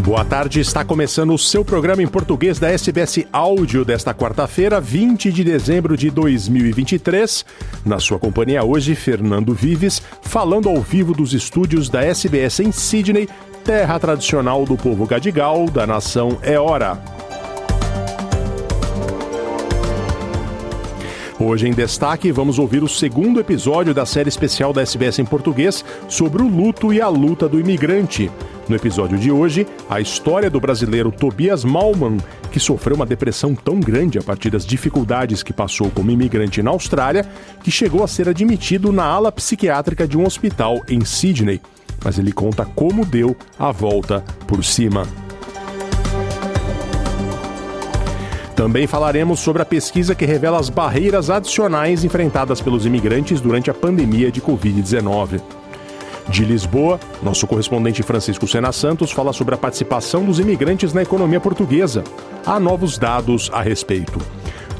Boa tarde, está começando o seu programa em português da SBS Áudio desta quarta-feira, 20 de dezembro de 2023. Na sua companhia hoje, Fernando Vives, falando ao vivo dos estúdios da SBS em Sydney, terra tradicional do povo Gadigal, da nação Eora. Hoje em destaque, vamos ouvir o segundo episódio da série especial da SBS em português sobre o luto e a luta do imigrante. No episódio de hoje, a história do brasileiro Tobias Malman, que sofreu uma depressão tão grande a partir das dificuldades que passou como imigrante na Austrália, que chegou a ser admitido na ala psiquiátrica de um hospital em Sydney. Mas ele conta como deu a volta por cima. Também falaremos sobre a pesquisa que revela as barreiras adicionais enfrentadas pelos imigrantes durante a pandemia de Covid-19. De Lisboa, nosso correspondente Francisco Sena Santos fala sobre a participação dos imigrantes na economia portuguesa. Há novos dados a respeito.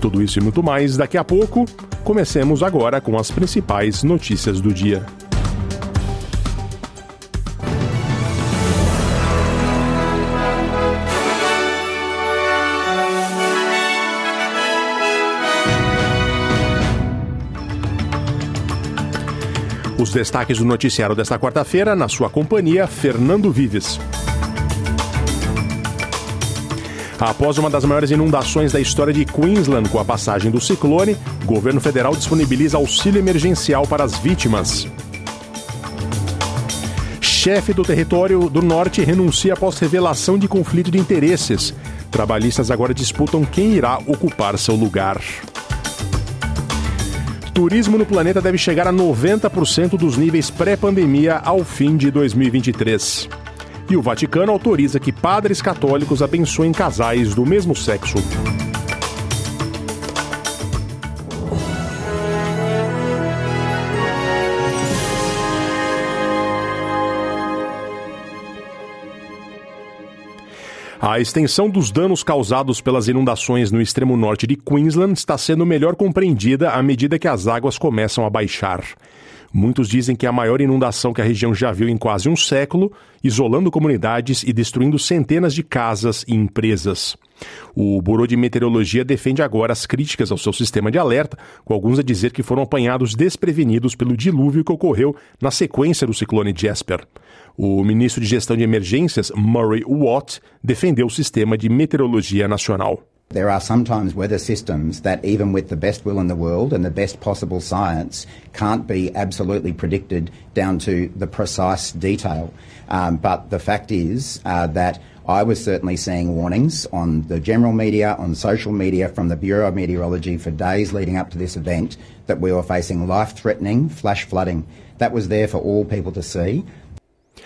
Tudo isso e muito mais daqui a pouco. Comecemos agora com as principais notícias do dia. Os destaques do noticiário desta quarta-feira, na sua companhia, Fernando Vives. Após uma das maiores inundações da história de Queensland com a passagem do ciclone, governo federal disponibiliza auxílio emergencial para as vítimas. Chefe do território do norte renuncia após revelação de conflito de interesses. Trabalhistas agora disputam quem irá ocupar seu lugar. Turismo no planeta deve chegar a 90% dos níveis pré-pandemia ao fim de 2023. E o Vaticano autoriza que padres católicos abençoem casais do mesmo sexo. A extensão dos danos causados pelas inundações no extremo norte de Queensland está sendo melhor compreendida à medida que as águas começam a baixar. Muitos dizem que é a maior inundação que a região já viu em quase um século, isolando comunidades e destruindo centenas de casas e empresas. O Bureau de Meteorologia defende agora as críticas ao seu sistema de alerta, com alguns a dizer que foram apanhados desprevenidos pelo dilúvio que ocorreu na sequência do ciclone Jasper. O ministro de Gestão de Emergências, Murray Watt, defendeu o sistema de meteorologia nacional. There are sometimes weather systems that, even with the best will in the world and the best possible science, can't be absolutely predicted down to the precise detail. Um, but the fact is uh, that I was certainly seeing warnings on the general media, on social media, from the Bureau of Meteorology for days leading up to this event that we were facing life threatening flash flooding. That was there for all people to see.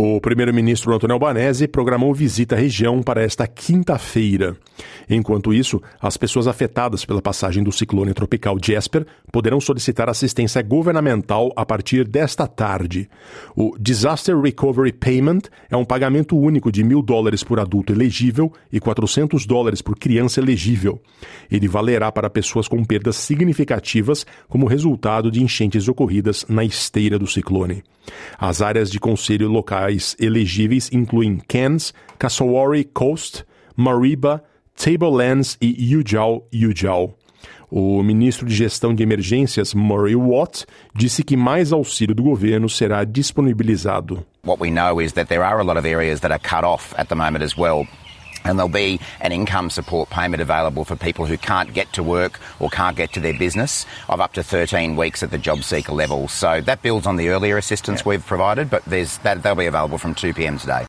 O primeiro-ministro Antônio Albanese programou visita à região para esta quinta-feira. Enquanto isso, as pessoas afetadas pela passagem do ciclone tropical Jasper poderão solicitar assistência governamental a partir desta tarde. O Disaster Recovery Payment é um pagamento único de mil dólares por adulto elegível e 400 dólares por criança elegível. Ele valerá para pessoas com perdas significativas como resultado de enchentes ocorridas na esteira do ciclone. As áreas de conselho locais elegíveis incluem Cairns, Kasawari Coast, Mariba, Tablelands e Yujao Yujao. O ministro de Gestão de Emergências, Murray Watt, disse que mais auxílio do governo será disponibilizado. What we know is that there are a lot of areas that are cut off at the moment as well. And there'll be an income support payment available for people who can't get to work or can't get to their business of up to 13 weeks at the job seeker level. So that builds on the earlier assistance yeah. we've provided, but there's that they'll be available from 2 p.m. today.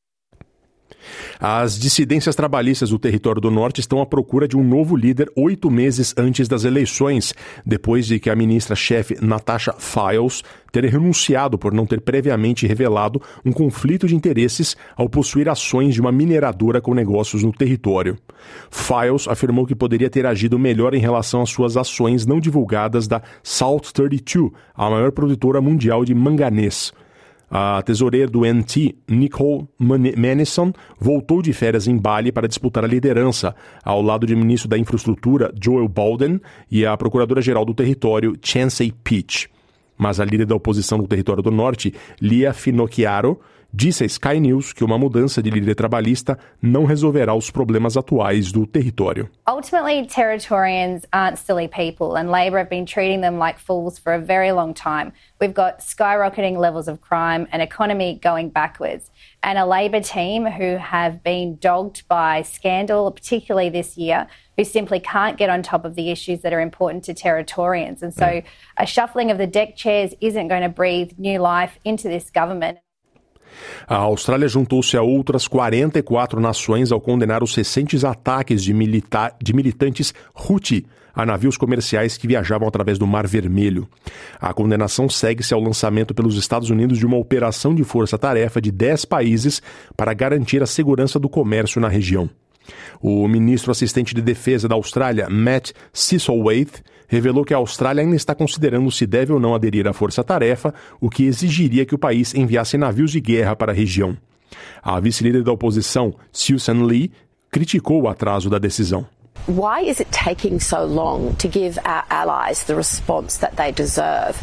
As dissidências trabalhistas do território do Norte estão à procura de um novo líder oito meses antes das eleições, depois de que a ministra-chefe Natasha Files ter renunciado por não ter previamente revelado um conflito de interesses ao possuir ações de uma mineradora com negócios no território. Files afirmou que poderia ter agido melhor em relação às suas ações não divulgadas da Salt 32, a maior produtora mundial de manganês. A tesoureira do NT, Nicole Manison, voltou de férias em Bali para disputar a liderança, ao lado do ministro da Infraestrutura, Joel Baldwin, e a procuradora-geral do território, Chancey Peach. Mas a líder da oposição no território do Norte, Lia Finocchiaro, disse a Sky News que uma mudança de líder trabalhista não resolverá os problemas atuais do território. Ultimately, Territorians aren't silly people, and Labor have been treating them like fools for a very long time. We've got skyrocketing levels of crime, an economy going backwards, and a Labor team who have been dogged by scandal, particularly this year, who simply can't get on top of the issues that are important to Territorians. And so, a shuffling of the deck chairs isn't going to breathe new life into this government. A Austrália juntou-se a outras 44 nações ao condenar os recentes ataques de, milita de militantes Houthi a navios comerciais que viajavam através do Mar Vermelho. A condenação segue-se ao lançamento pelos Estados Unidos de uma operação de força-tarefa de 10 países para garantir a segurança do comércio na região. O ministro assistente de defesa da Austrália, Matt Sisselwaith, revelou que a Austrália ainda está considerando se deve ou não aderir à força-tarefa, o que exigiria que o país enviasse navios de guerra para a região. A vice-líder da oposição, Susan Lee, criticou o atraso da decisão. Why is it taking so long to give our allies the response that they deserve?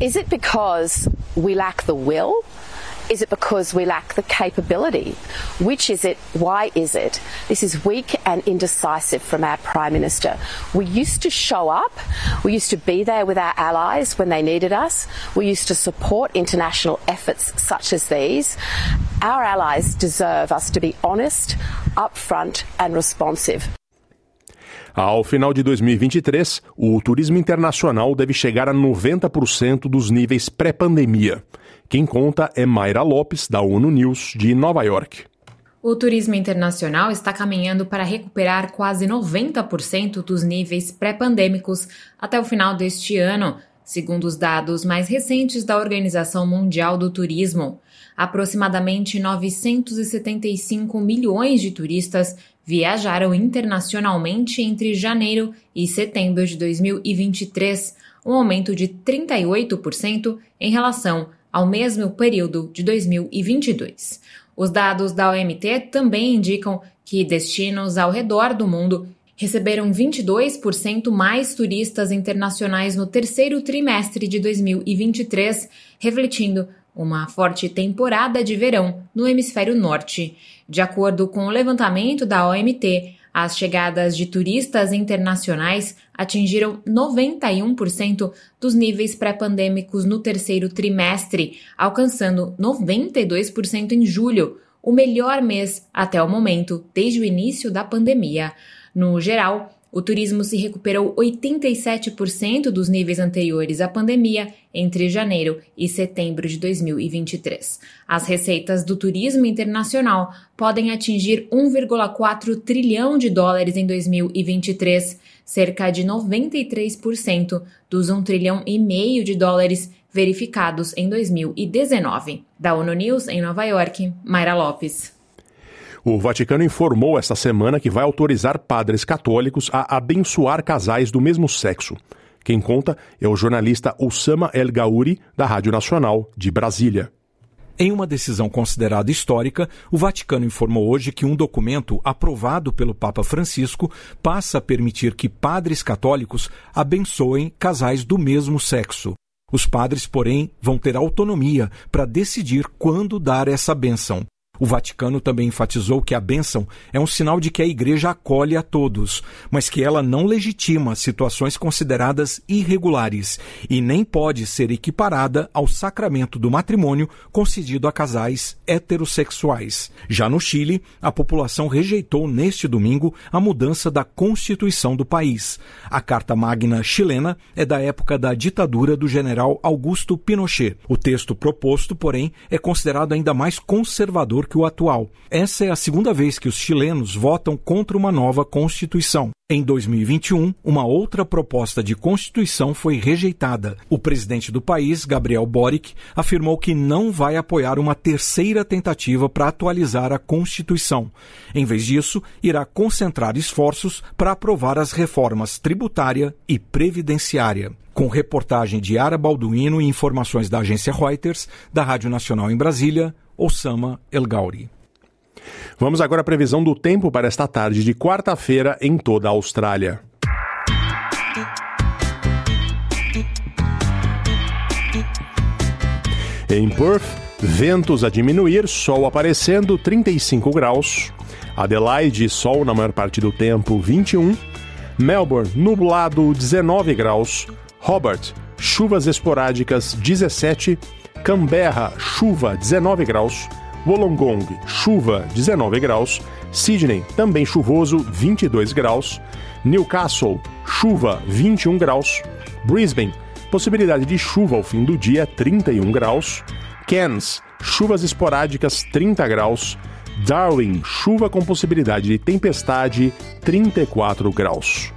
Is it because we lack the will? Is it because we lack the capability? Which is it? Why is it? This is weak and indecisive from our Prime Minister. We used to show up. We used to be there with our allies when they needed us. We used to support international efforts such as these. Our allies deserve us to be honest, upfront, and responsive. Ao final de 2023, o turismo internacional deve chegar a 90% dos níveis pré-pandemia. Quem conta é Mayra Lopes, da ONU News, de Nova York. O turismo internacional está caminhando para recuperar quase 90% dos níveis pré-pandêmicos até o final deste ano, segundo os dados mais recentes da Organização Mundial do Turismo. Aproximadamente 975 milhões de turistas viajaram internacionalmente entre janeiro e setembro de 2023, um aumento de 38% em relação ao mesmo período de 2022. Os dados da OMT também indicam que destinos ao redor do mundo receberam 22% mais turistas internacionais no terceiro trimestre de 2023, refletindo uma forte temporada de verão no hemisfério norte. De acordo com o levantamento da OMT, as chegadas de turistas internacionais atingiram 91% dos níveis pré-pandêmicos no terceiro trimestre, alcançando 92% em julho, o melhor mês até o momento desde o início da pandemia. No geral, o turismo se recuperou 87% dos níveis anteriores à pandemia entre janeiro e setembro de 2023. As receitas do turismo internacional podem atingir 1,4 trilhão de dólares em 2023, cerca de 93% dos 1 trilhão e meio de dólares verificados em 2019. Da ONU News em Nova York, Mayra Lopes. O Vaticano informou esta semana que vai autorizar padres católicos a abençoar casais do mesmo sexo. Quem conta é o jornalista Osama El Gauri, da Rádio Nacional de Brasília. Em uma decisão considerada histórica, o Vaticano informou hoje que um documento aprovado pelo Papa Francisco passa a permitir que padres católicos abençoem casais do mesmo sexo. Os padres, porém, vão ter autonomia para decidir quando dar essa bênção. O Vaticano também enfatizou que a bênção é um sinal de que a Igreja acolhe a todos, mas que ela não legitima situações consideradas irregulares e nem pode ser equiparada ao sacramento do matrimônio concedido a casais heterossexuais. Já no Chile, a população rejeitou neste domingo a mudança da Constituição do país. A Carta Magna chilena é da época da ditadura do general Augusto Pinochet. O texto proposto, porém, é considerado ainda mais conservador que o atual. Essa é a segunda vez que os chilenos votam contra uma nova Constituição. Em 2021, uma outra proposta de Constituição foi rejeitada. O presidente do país, Gabriel Boric, afirmou que não vai apoiar uma terceira tentativa para atualizar a Constituição. Em vez disso, irá concentrar esforços para aprovar as reformas tributária e previdenciária. Com reportagem de Ara Balduino e informações da agência Reuters, da Rádio Nacional em Brasília, Osama El Gauri. Vamos agora à previsão do tempo para esta tarde de quarta-feira em toda a Austrália. Em Perth, ventos a diminuir, sol aparecendo, 35 graus. Adelaide, sol na maior parte do tempo, 21. Melbourne, nublado, 19 graus. Hobart, chuvas esporádicas, 17. Canberra, chuva, 19 graus. Wollongong, chuva, 19 graus. Sydney, também chuvoso, 22 graus. Newcastle, chuva, 21 graus. Brisbane, possibilidade de chuva ao fim do dia, 31 graus. Cairns, chuvas esporádicas, 30 graus. Darwin, chuva com possibilidade de tempestade, 34 graus.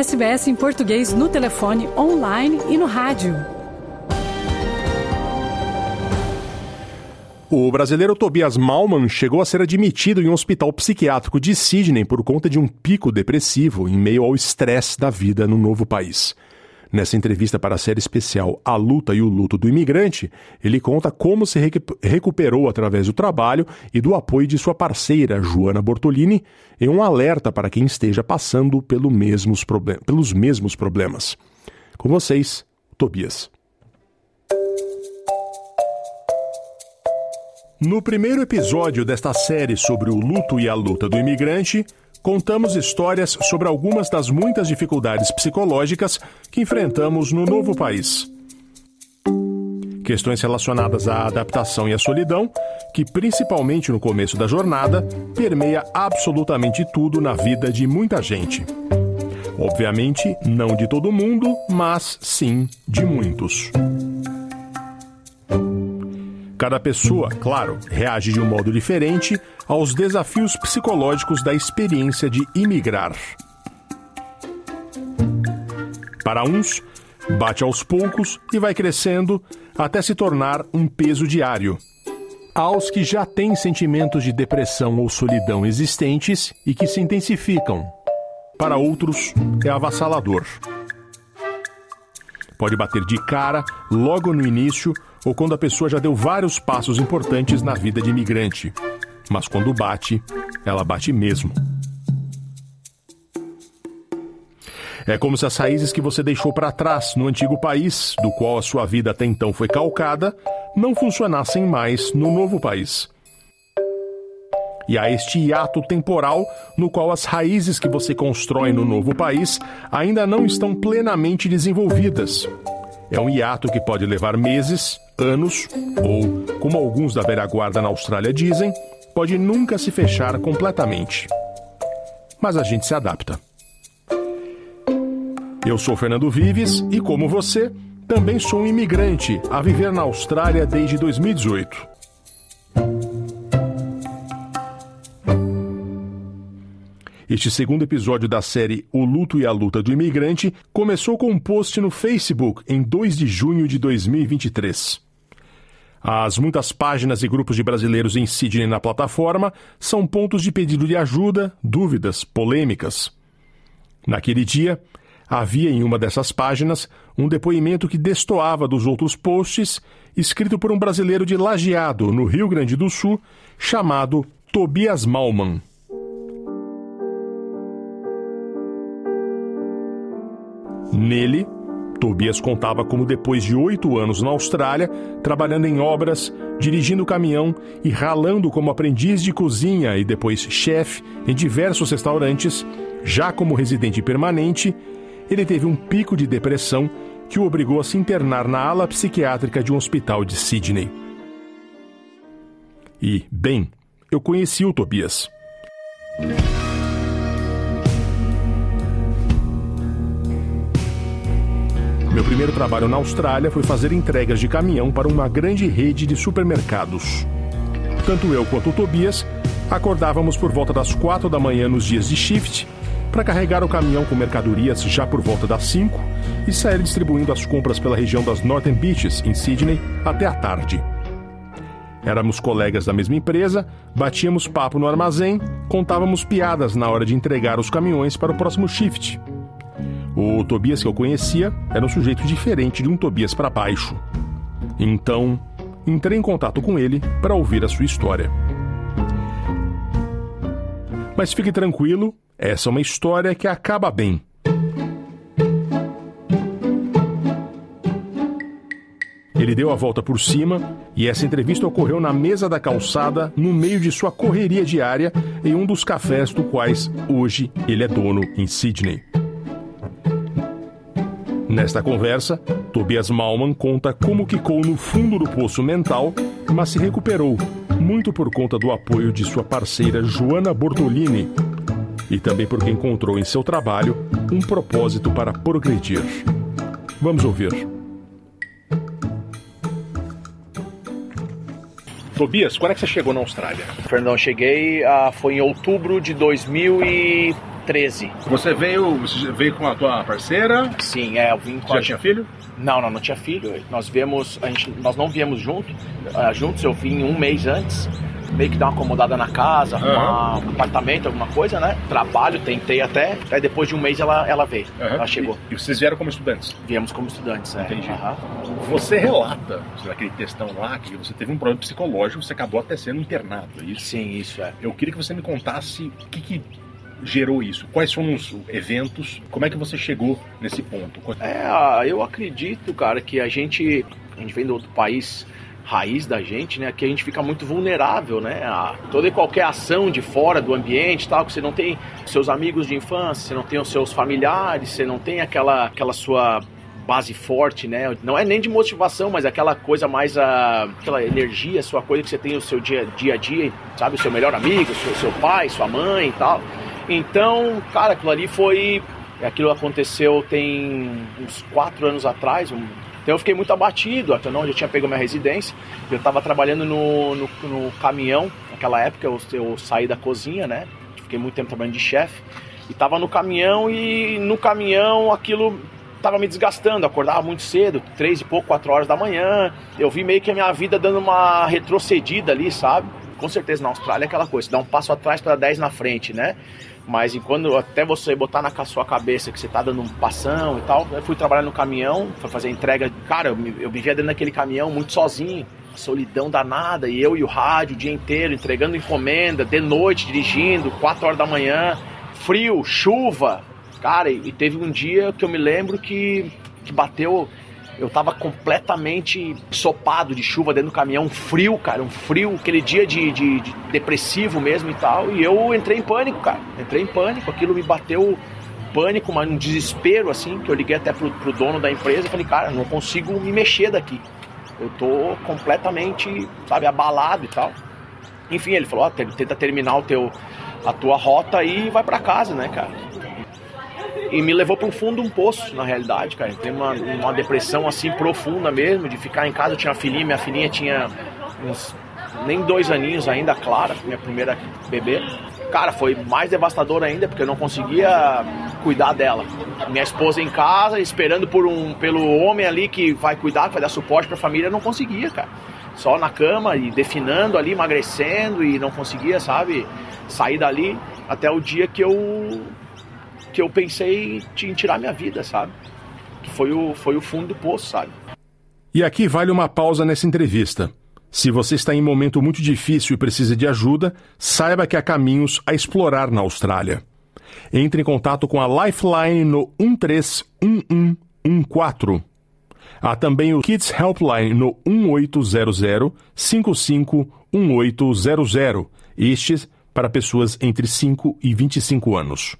SBS em português no telefone, online e no rádio. O brasileiro Tobias Malman chegou a ser admitido em um hospital psiquiátrico de Sydney por conta de um pico depressivo em meio ao estresse da vida no novo país. Nessa entrevista para a série especial A Luta e o Luto do Imigrante, ele conta como se recuperou através do trabalho e do apoio de sua parceira, Joana Bortolini, e um alerta para quem esteja passando pelo mesmos pelos mesmos problemas. Com vocês, Tobias. No primeiro episódio desta série sobre o luto e a luta do imigrante, contamos histórias sobre algumas das muitas dificuldades psicológicas que enfrentamos no novo país. Questões relacionadas à adaptação e à solidão, que principalmente no começo da jornada, permeia absolutamente tudo na vida de muita gente. Obviamente, não de todo mundo, mas sim de muitos. Cada pessoa, claro, reage de um modo diferente aos desafios psicológicos da experiência de imigrar. Para uns, bate aos poucos e vai crescendo até se tornar um peso diário. Aos que já têm sentimentos de depressão ou solidão existentes e que se intensificam. Para outros, é avassalador. Pode bater de cara logo no início ou quando a pessoa já deu vários passos importantes na vida de imigrante. Mas quando bate, ela bate mesmo. É como se as raízes que você deixou para trás no antigo país, do qual a sua vida até então foi calcada, não funcionassem mais no novo país. E há este hiato temporal no qual as raízes que você constrói no novo país ainda não estão plenamente desenvolvidas. É um hiato que pode levar meses, anos ou, como alguns da velha guarda na Austrália dizem, pode nunca se fechar completamente. Mas a gente se adapta. Eu sou Fernando Vives e, como você, também sou um imigrante a viver na Austrália desde 2018. Este segundo episódio da série O Luto e a Luta do Imigrante começou com um post no Facebook em 2 de junho de 2023. As muitas páginas e grupos de brasileiros em Sydney na plataforma são pontos de pedido de ajuda, dúvidas, polêmicas. Naquele dia, havia em uma dessas páginas um depoimento que destoava dos outros posts, escrito por um brasileiro de Lajeado, no Rio Grande do Sul, chamado Tobias Malman. Nele, Tobias contava como, depois de oito anos na Austrália, trabalhando em obras, dirigindo caminhão e ralando como aprendiz de cozinha e depois chefe em diversos restaurantes, já como residente permanente, ele teve um pico de depressão que o obrigou a se internar na ala psiquiátrica de um hospital de Sydney. E, bem, eu conheci o Tobias. Meu primeiro trabalho na Austrália foi fazer entregas de caminhão para uma grande rede de supermercados. Tanto eu quanto o Tobias acordávamos por volta das quatro da manhã nos dias de shift para carregar o caminhão com mercadorias já por volta das 5 e sair distribuindo as compras pela região das Northern Beaches, em Sydney, até a tarde. Éramos colegas da mesma empresa, batíamos papo no armazém, contávamos piadas na hora de entregar os caminhões para o próximo shift. O Tobias que eu conhecia era um sujeito diferente de um Tobias para baixo. Então, entrei em contato com ele para ouvir a sua história. Mas fique tranquilo, essa é uma história que acaba bem. Ele deu a volta por cima e essa entrevista ocorreu na mesa da calçada, no meio de sua correria diária, em um dos cafés do quais hoje ele é dono em Sydney. Nesta conversa, Tobias Malman conta como quicou no fundo do poço mental, mas se recuperou, muito por conta do apoio de sua parceira Joana Bortolini e também porque encontrou em seu trabalho um propósito para progredir. Vamos ouvir. Tobias, quando é que você chegou na Austrália? Fernandão, cheguei, uh, foi em outubro de 2000 e 13. Você veio, você veio com a tua parceira? Sim, é, eu vim com Já a... tinha filho? Não, não, não tinha filho. Nós viemos, a gente, nós não viemos junto, uh, juntos, eu vim um mês antes, meio que dar uma acomodada na casa, arrumar um apartamento, alguma coisa, né? Trabalho, tentei até, aí depois de um mês ela, ela veio, Uhum. ela chegou. E, e vocês vieram como estudantes? Viemos como estudantes, é. Entendi. Aham. Você relata, naquele textão lá, que você teve um problema psicológico, você acabou até sendo internado, é isso? Sim, isso é. Eu queria que você me contasse o que, que gerou isso, quais foram os eventos, como é que você chegou nesse ponto? É, ah, eu acredito, cara, que a gente, a gente vem do outro país raiz da gente, né, que a gente fica muito vulnerável, né, a toda e qualquer ação de fora do ambiente, tal, que você não tem seus amigos de infância, você não tem os seus familiares, você não tem aquela aquela sua base forte, né? Não é nem de motivação, mas aquela coisa mais a aquela energia, sua coisa que você tem o seu dia, dia a dia, sabe, o seu melhor amigo, seu, seu pai, sua mãe e tal. Então, cara, aquilo ali foi aquilo aconteceu tem uns quatro anos atrás, um, então eu fiquei muito abatido, até não, eu já tinha pego minha residência, eu estava trabalhando no, no, no, caminhão, naquela época eu, eu saí da cozinha, né? Fiquei muito tempo trabalhando de chefe, e estava no caminhão e no caminhão aquilo estava me desgastando, acordava muito cedo, três e pouco, quatro horas da manhã, eu vi meio que a minha vida dando uma retrocedida ali, sabe? Com certeza na Austrália é aquela coisa, dá um passo atrás para dez na frente, né? Mas enquanto até você botar na sua cabeça que você tá dando um passão e tal, eu fui trabalhar no caminhão, fui fazer entrega. Cara, eu, eu vivia dentro daquele caminhão muito sozinho, solidão danada, e eu e o rádio o dia inteiro, entregando encomenda, de noite, dirigindo, 4 horas da manhã, frio, chuva. Cara, e teve um dia que eu me lembro que, que bateu. Eu tava completamente sopado de chuva dentro do caminhão, frio, cara, um frio, aquele dia de, de- de depressivo mesmo e tal. E eu entrei em pânico, cara. Entrei em pânico, aquilo me bateu pânico, mas um desespero, assim, que eu liguei até pro, pro dono da empresa e falei, cara, não consigo me mexer daqui. Eu tô completamente, sabe, abalado e tal. Enfim, ele falou, ó, te- tenta terminar o teu, a tua rota e vai pra casa, né, cara? E me levou para um fundo um poço, na realidade, cara. Entrei numa, uma depressão assim profunda mesmo, de ficar em casa. Eu tinha uma filhinha, minha filhinha tinha uns nem dois aninhos ainda, Clara, minha primeira bebê. Cara, foi mais devastador ainda porque eu não conseguia cuidar dela. Minha esposa em casa, esperando por um, pelo homem ali que vai cuidar, que vai dar suporte para a família, eu não conseguia, cara. Só na cama e definando ali, emagrecendo e não conseguia, sabe, sair dali até o dia que eu que eu pensei em tirar minha vida, sabe? Que foi o, foi o fundo do poço, sabe? E aqui vale uma pausa nessa entrevista. Se você está em um momento muito difícil e precisa de ajuda, saiba que há caminhos a explorar na Austrália. Entre em contato com a Lifeline no 131114. Há também o Kids Helpline no 1800 551800, estes para pessoas entre 5 e 25 anos.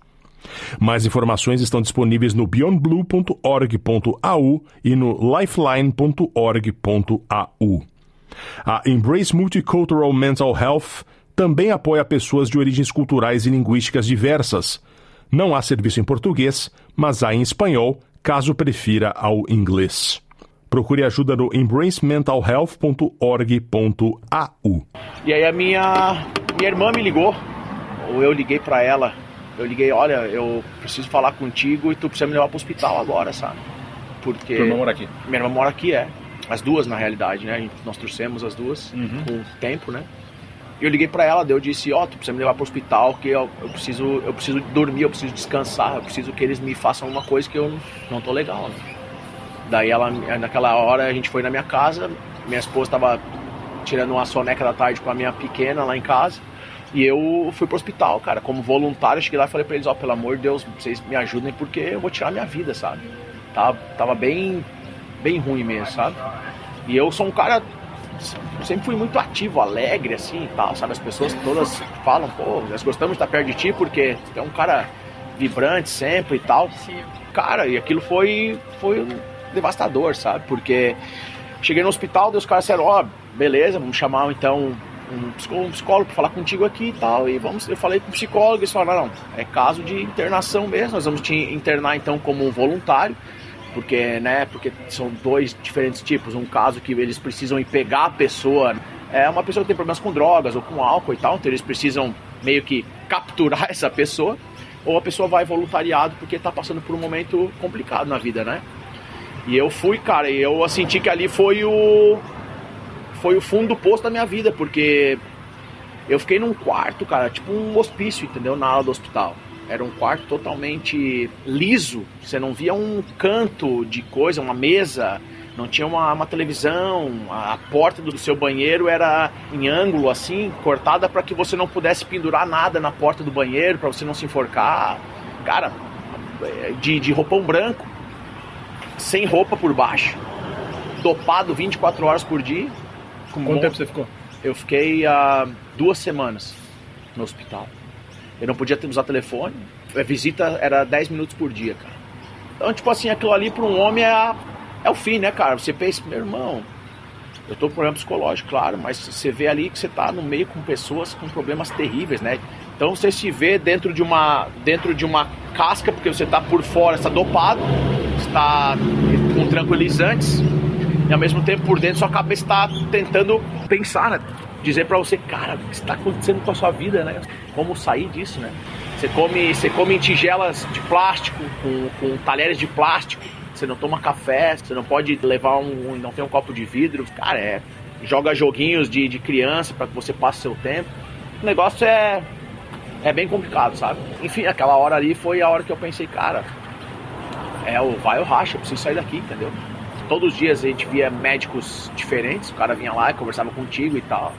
Mais informações estão disponíveis no beyondblue.org.au e no lifeline.org.au. A Embrace Multicultural Mental Health também apoia pessoas de origens culturais e linguísticas diversas. Não há serviço em português, mas há em espanhol, caso prefira ao inglês. Procure ajuda no embracementalhealth.org.au. E aí a minha, minha irmã me ligou, ou eu liguei para ela. Eu liguei, olha, eu preciso falar contigo e tu precisa me levar pro hospital agora, sabe? Porque. Tua irmã mora aqui? Minha irmã mora aqui, é. As duas, na realidade, né? Nós trouxemos as duas Uhum. com o tempo, né? E eu liguei pra ela, eu disse, ó, tu precisa me levar pro hospital, que eu, eu preciso, eu preciso dormir, eu preciso descansar, eu preciso que eles me façam uma coisa que eu não tô legal, né? Daí ela, naquela hora a gente foi na minha casa, minha esposa tava tirando uma soneca da tarde com a minha pequena lá em casa. E eu fui pro hospital, cara, como voluntário, cheguei lá e falei pra eles, ó, pelo amor de Deus, vocês me ajudem porque eu vou tirar minha vida, sabe? Tava, tava bem, bem ruim mesmo, sabe? E eu sou um cara, sempre fui muito ativo, alegre, assim, e tal, sabe? As pessoas todas falam, pô, nós gostamos de estar perto de ti porque tu é um cara vibrante sempre e tal. Cara, e aquilo foi, foi devastador, sabe? Porque cheguei no hospital, daí os caras disseram, ó, beleza, vamos chamar então um psicólogo, para falar contigo aqui e tal. E vamos, eu falei com o psicólogo, eles falaram, não, é caso de internação mesmo, nós vamos te internar então como um voluntário, porque, né, porque são dois diferentes tipos. Um caso que eles precisam ir pegar a pessoa, é uma pessoa que tem problemas com drogas ou com álcool e tal, então eles precisam meio que capturar essa pessoa, ou a pessoa vai voluntariado porque tá passando por um momento complicado na vida, né? E eu fui, cara, e eu senti que ali foi o foi o fundo do poço da minha vida, porque eu fiquei num quarto, cara, tipo um hospício, entendeu? Na ala do hospital. Era um quarto totalmente liso, você não via um canto de coisa, uma mesa, não tinha uma, uma televisão, a, a porta do seu banheiro era em ângulo assim, cortada para que você não pudesse pendurar nada na porta do banheiro, para você não se enforcar. Cara, de, de roupão branco, sem roupa por baixo, dopado 24 horas por dia. Com Quanto tempo você ficou? Eu fiquei há duas semanas no hospital. Eu não podia ter- usar telefone. A visita era 10 minutos por dia, cara. Então, tipo assim, aquilo ali para um homem é, a- é o fim, né, cara? Você pensa, meu irmão, eu tô com problema psicológico, claro, mas você vê ali que você tá no meio com pessoas com problemas terríveis, né? Então você se vê dentro de uma, dentro de uma casca, porque você tá por fora, está dopado, está com tranquilizantes, e ao mesmo tempo por dentro sua cabeça está tentando pensar, né? Dizer pra você, cara, o que está acontecendo com a sua vida, né? Como sair disso, né? Você come, você come em tigelas de plástico, com, com talheres de plástico, você não toma café, você não pode levar um, não tem um copo de vidro, cara, é joga joguinhos de, de criança para que você passe seu tempo. O negócio é é bem complicado, sabe? Enfim, aquela hora ali foi a hora que eu pensei, cara, é o vai ou racha, eu preciso sair daqui, entendeu? Todos os dias a gente via médicos diferentes, o cara vinha lá e conversava contigo e tal.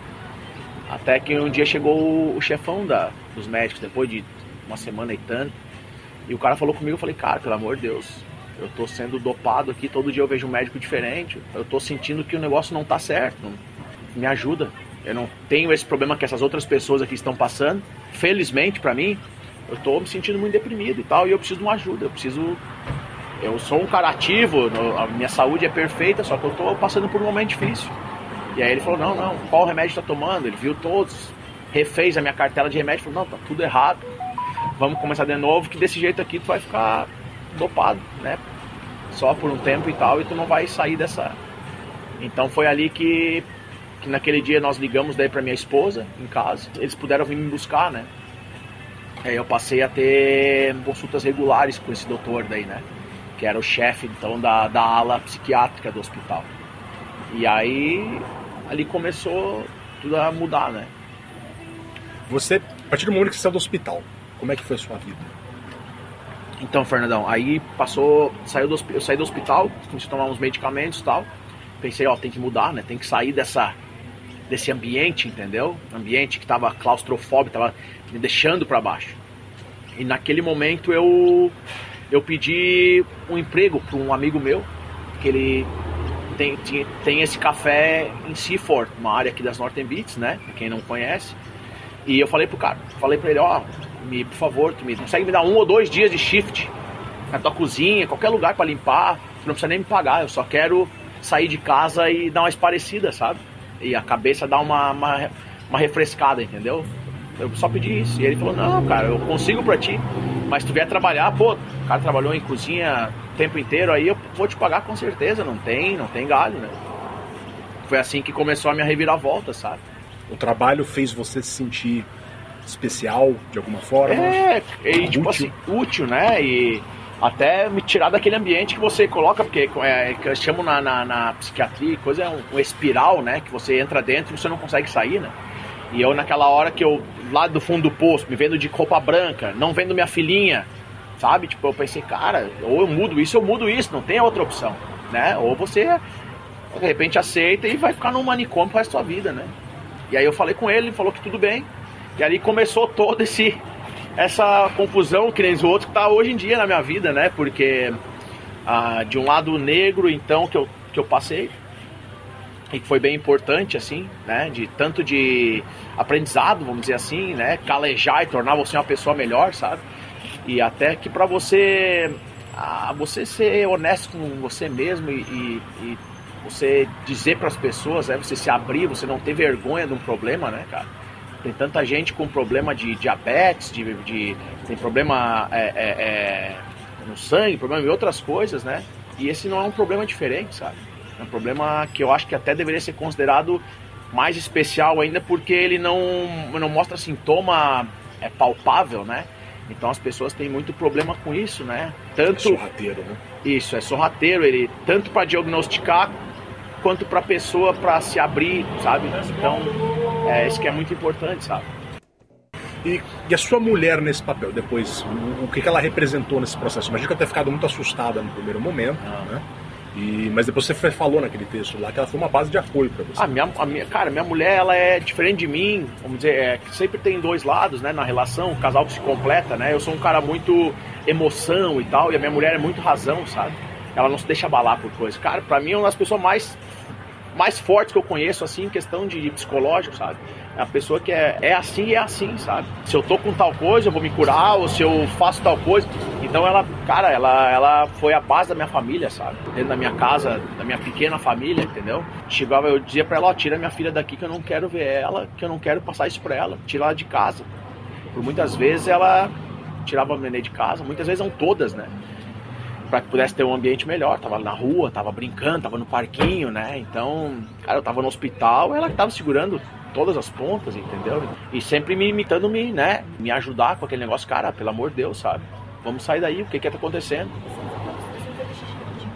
Até que um dia chegou o, chefão da, dos médicos, depois de uma semana e tanto, e o cara falou comigo, eu falei, cara, pelo amor de Deus, eu tô sendo dopado aqui, todo dia eu vejo um médico diferente, eu tô sentindo que o negócio não tá certo, não- me ajuda. Eu não tenho esse problema que essas outras pessoas aqui estão passando. Felizmente pra mim, eu tô me sentindo muito deprimido e tal, e eu preciso de uma ajuda, eu preciso eu sou um cara ativo, a minha saúde é perfeita, só que eu tô passando por um momento difícil. E aí ele falou, não, não, qual remédio tá tomando? Ele viu todos, refez a minha cartela de remédio, falou, não, tá tudo errado. Vamos começar de novo, que desse jeito aqui tu vai ficar dopado, né? Só por um tempo e tal, e tu não vai sair dessa. Então foi ali que, que naquele dia nós ligamos daí pra minha esposa em casa. Eles puderam vir me buscar, né? Aí eu passei a ter consultas regulares com esse doutor daí, né? Que era o chefe, então, da, da ala psiquiátrica do hospital. E aí, ali começou tudo a mudar, né? Você, a partir do momento que você saiu do hospital, como é que foi a sua vida? Então, Fernandão, aí passou, saiu do, eu saí do hospital, comecei a tomar uns medicamentos e tal. Pensei, ó, tem que mudar, né? Tem que sair dessa, desse ambiente, entendeu? Ambiente que tava claustrofóbico, tava me deixando para baixo. E naquele momento eu eu pedi um emprego para um amigo meu, que ele tem, tinha- tem esse café em Seaford, uma área aqui das Northern Beats, né? Pra quem não conhece. E eu falei pro cara, falei pra ele, ó, me, por favor, tu me consegue me dar um ou dois dias de shift na tua cozinha, qualquer lugar para limpar, tu não precisa nem me pagar, eu só quero sair de casa e dar uma esparecida, sabe? E a cabeça dar uma, uma, uma refrescada, entendeu? Eu só pedi isso. E ele falou, não, cara, eu consigo pra ti. Mas se tu vier trabalhar, pô, o cara trabalhou em cozinha o tempo inteiro, aí eu vou te pagar com certeza, não tem, não tem galho, né? Foi assim que começou a minha reviravolta, sabe? O trabalho fez você se sentir especial de alguma forma? É, e tipo assim, útil, né? E até me tirar daquele ambiente que você coloca, porque é, que eu chamo na, na, na psiquiatria, coisa é um, um, espiral, né? Que você entra dentro e você não consegue sair, né? E eu naquela hora que eu, lá do fundo do poço, me vendo de roupa branca, não vendo minha filhinha, sabe? Tipo, eu pensei, cara, ou eu mudo isso, eu mudo isso, não tem outra opção, né? Ou você, de repente, aceita e vai ficar num manicômio pro resto da sua vida, né? E aí eu falei com ele, ele falou que tudo bem. E ali começou todo esse essa confusão que nem o outro que tá hoje em dia na minha vida, né? Porque ah, de um lado negro, então, que eu, que eu passei, e que foi bem importante, assim, né? De tanto de aprendizado, vamos dizer assim, né? Calejar e tornar você uma pessoa melhor, sabe? E até que para você, você ser honesto com você mesmo e, e, e você dizer para as pessoas, né? Você se abrir, você não ter vergonha de um problema, né, cara? Tem tanta gente com problema de diabetes, de, de tem problema é, é, é, no sangue, problema em outras coisas, né? E esse não é um problema diferente, sabe? É um problema que eu acho que até deveria ser considerado mais especial ainda porque ele não, não mostra sintoma é palpável, né? Então as pessoas têm muito problema com isso, né? Tanto é sorrateiro, né? Isso, é sorrateiro, ele tanto para diagnosticar quanto para a pessoa para se abrir, sabe? Então, é isso que é muito importante, sabe? E, e, a sua mulher nesse papel, depois, o, o que, que ela representou nesse processo? Imagina que ela ter ficado muito assustada no primeiro momento, ah. né? E, mas depois você falou naquele texto lá que ela foi uma base de apoio para você. Minha, a minha, cara, minha mulher ela é diferente de mim, vamos dizer, é, sempre tem dois lados, né, na relação, o casal que se completa, né? Eu sou um cara muito emoção e tal, e a minha mulher é muito razão, sabe? Ela não se deixa abalar por coisas. Cara, para mim é uma das pessoas mais mais fortes que eu conheço, assim, em questão de psicológico, sabe? A pessoa que é, é assim é assim, sabe? Se eu tô com tal coisa, eu vou me curar, ou se eu faço tal coisa. Então ela, cara, ela, ela foi a base da minha família, sabe? Dentro da minha casa, da minha pequena família, entendeu? Chegava, eu dizia pra ela, ó, tira minha filha daqui que eu não quero ver ela, que eu não quero passar isso pra ela. Tira ela de casa. Por muitas vezes ela tirava a neném de casa, muitas vezes são todas, né? para que pudesse ter um ambiente melhor. Tava na rua, tava brincando, tava no parquinho, né? Então, cara, eu tava no hospital, ela tava segurando todas as pontas, entendeu? E sempre me imitando me, né, me ajudar com aquele negócio, cara, pelo amor de Deus, sabe? Vamos sair daí, o que que tá acontecendo?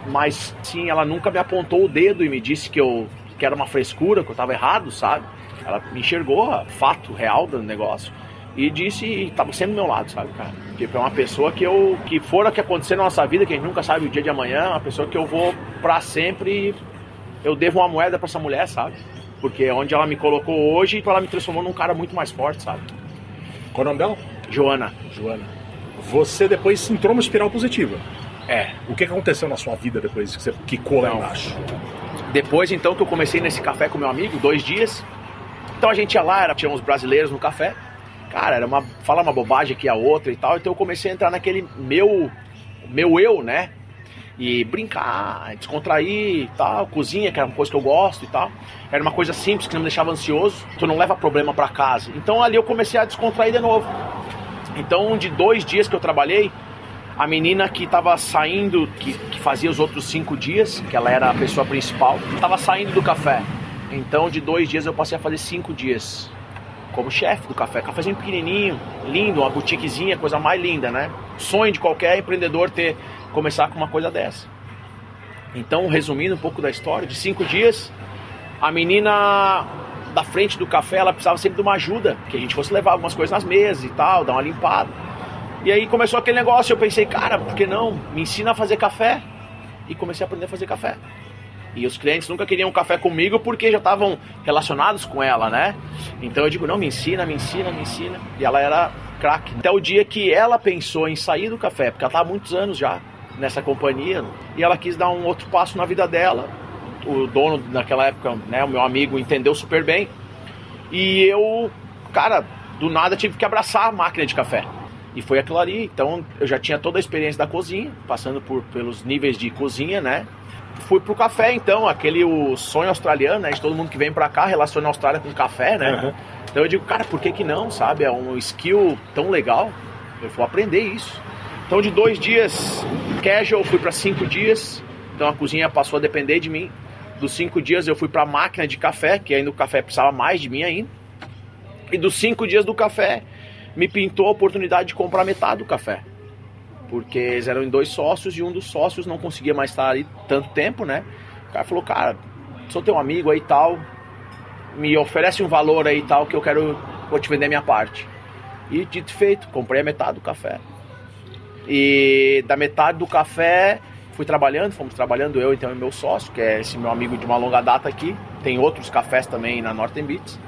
Mas sim, ela nunca me apontou o dedo e me disse que eu que era uma frescura, que eu tava errado, sabe? Ela me enxergou fato real do negócio e disse e tava sempre do meu lado, sabe, cara? Tipo, é uma pessoa que eu, que for o que acontecer na nossa vida, que a gente nunca sabe o dia de amanhã, é uma pessoa que eu vou pra sempre, eu devo uma moeda pra essa mulher, sabe? Porque é onde ela me colocou hoje, ela me transformou num cara muito mais forte, sabe? Qual o nome dela? Joana. Joana. Você depois entrou numa espiral positiva. É. O que aconteceu na sua vida depois que você quicou lá embaixo? Depois, então, que eu comecei nesse café com meu amigo, dois dias. Então a gente ia lá, era, tinha uns brasileiros no café cara, era uma fala uma bobagem aqui a outra e tal, então eu comecei a entrar naquele meu meu eu, né? E brincar, descontrair e tal, cozinha, que era uma coisa que eu gosto e tal. Era uma coisa simples que não me deixava ansioso, tu não leva problema para casa. Então ali eu comecei a descontrair de novo. Então, de dois dias que eu trabalhei, a menina que estava saindo, que, que fazia os outros cinco dias, que ela era a pessoa principal, estava saindo do café. Então, de dois dias eu passei a fazer cinco dias como chefe do café. Cafézinho pequenininho, lindo, uma boutiquezinha, coisa mais linda, né? Sonho de qualquer empreendedor ter começar com uma coisa dessa. Então, resumindo um pouco da história, de cinco dias, a menina da frente do café, ela precisava sempre de uma ajuda, que a gente fosse levar algumas coisas nas mesas e tal, dar uma limpada. E aí começou aquele negócio, eu pensei, cara, por que não? Me ensina a fazer café. E comecei a aprender a fazer café. E os clientes nunca queriam café comigo porque já estavam relacionados com ela, né? Então eu digo, não, me ensina, me ensina, me ensina. E ela era craque. Até o dia que ela pensou em sair do café, porque ela estava há muitos anos já nessa companhia, e ela quis dar um outro passo na vida dela. O dono naquela época, né, o meu amigo, entendeu super bem. E eu, cara, do nada tive que abraçar a máquina de café. E foi aquilo ali. Então eu já tinha toda a experiência da cozinha, passando por, pelos níveis de cozinha, né? Fui pro café, então, aquele o sonho australiano, né? De todo mundo que vem pra cá relaciona a Austrália com café, né? Uhum. Então eu digo, cara, por que que não, sabe? É um skill tão legal. Eu vou aprender isso. Então de dois dias casual, fui para cinco dias. Então a cozinha passou a depender de mim. Dos cinco dias eu fui para a máquina de café, que ainda o café precisava mais de mim ainda. E dos cinco dias do café, me pintou a oportunidade de comprar metade do café. Porque eles eram em dois sócios e um dos sócios não conseguia mais estar ali tanto tempo, né? O cara falou, cara, sou teu amigo aí e tal, me oferece um valor aí e tal que eu quero, vou te vender minha parte. E dito feito, comprei a metade do café. E da metade do café fui trabalhando, fomos trabalhando eu então e meu sócio, que é esse meu amigo de uma longa data aqui. Tem outros cafés também na Northern Beats.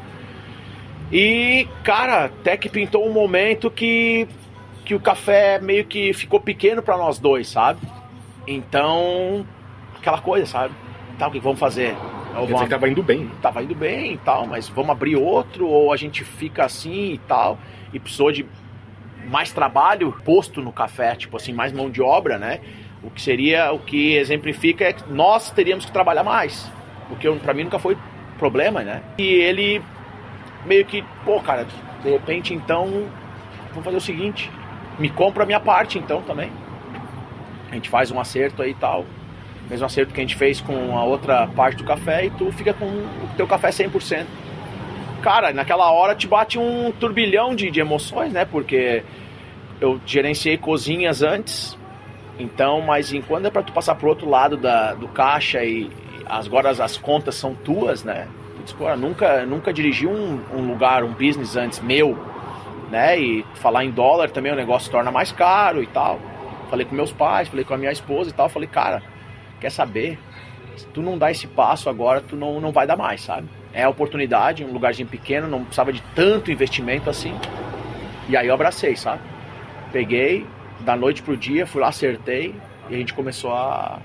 E, cara, até que pintou um momento que, que o café meio que ficou pequeno para nós dois, sabe? Então, aquela coisa, sabe? Tá, o que vamos fazer? Ou vamos... tava indo bem. Tava indo bem e tal, mas vamos abrir outro ou a gente fica assim e tal. E precisou de mais trabalho posto no café, tipo assim, mais mão de obra, né? O que seria, o que exemplifica é que nós teríamos que trabalhar mais. Porque para mim nunca foi problema, né? E ele meio que, pô, cara, de repente então, vamos fazer o seguinte, me compra a minha parte então também. A gente faz um acerto aí e tal. Mesmo acerto que a gente fez com a outra parte do café e tu fica com o teu café 100%. Cara, naquela hora te bate um turbilhão de, de emoções, né? Porque eu gerenciei cozinhas antes, então, mas enquanto é para tu passar pro outro lado da, do caixa e agora as, as contas são tuas, né? Putz, pô, nunca, nunca dirigi um, um, lugar, um business antes meu, né? E falar em dólar também o negócio torna mais caro e tal. Falei com meus pais, falei com a minha esposa e tal. Falei, cara, quer saber? Se tu não dá esse passo agora, tu não, não vai dar mais, sabe? É oportunidade, um lugarzinho pequeno, não precisava de tanto investimento assim. E aí eu abracei, sabe? Peguei, da noite pro dia, fui lá, acertei e a gente começou a,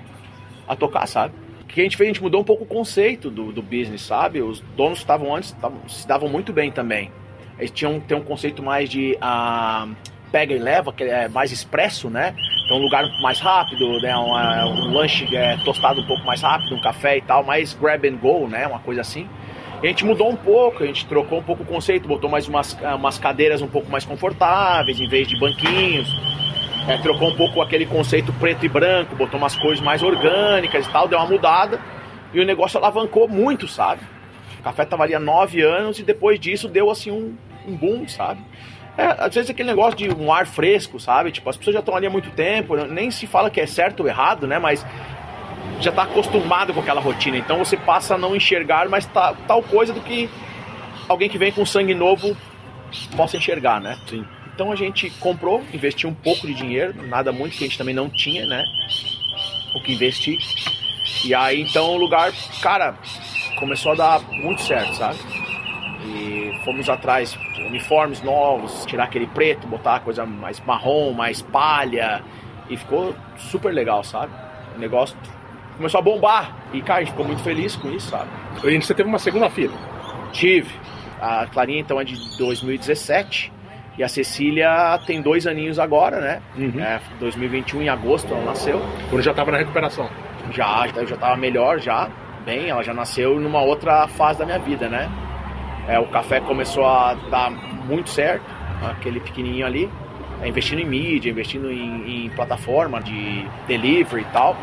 a tocar, sabe? O que a gente fez? A gente mudou um pouco o conceito do, do business, sabe? Os donos estavam antes, tavam, se davam muito bem também. Eles tinham tem um conceito mais de uh, pega e leva, que é mais expresso, né? Então um lugar mais rápido, né? Um, um lanche é, tostado um pouco mais rápido, um café e tal, mais grab and go, né? Uma coisa assim. A gente mudou um pouco, a gente trocou um pouco o conceito, botou mais umas, umas cadeiras um pouco mais confortáveis, em vez de banquinhos. É, trocou um pouco aquele conceito preto e branco, botou umas cores mais orgânicas e tal, deu uma mudada. E o negócio alavancou muito, sabe? O café tava ali há nove anos e depois disso deu assim um, um boom, sabe? É, às vezes aquele negócio de um ar fresco, sabe? Tipo, as pessoas já estão ali há muito tempo, nem se fala que é certo ou errado, né? Mas já está acostumado com aquela rotina. Então você passa a não enxergar mais tá, tal coisa do que alguém que vem com sangue novo possa enxergar, né? Sim. Então a gente comprou, investiu um pouco de dinheiro, nada muito, que a gente também não tinha, né? O que investir. E aí então o lugar, cara, começou a dar muito certo, sabe? E fomos atrás uniformes novos, tirar aquele preto, botar coisa mais marrom, mais palha. E ficou super legal, sabe? O negócio começou a bombar. E, cara, a gente ficou muito feliz com isso, sabe? E você teve uma segunda filha? Tive. A Clarinha, então, é de 2017. E a Cecília tem dois aninhos agora, né? Uhum. É, 2021, em agosto, ela nasceu. Quando já estava na recuperação? Já, já estava melhor, já. Bem, ela já nasceu numa outra fase da minha vida, né? É, o café começou a dar muito certo, aquele pequenininho ali. É, investindo em mídia, investindo em, em plataforma de delivery e tal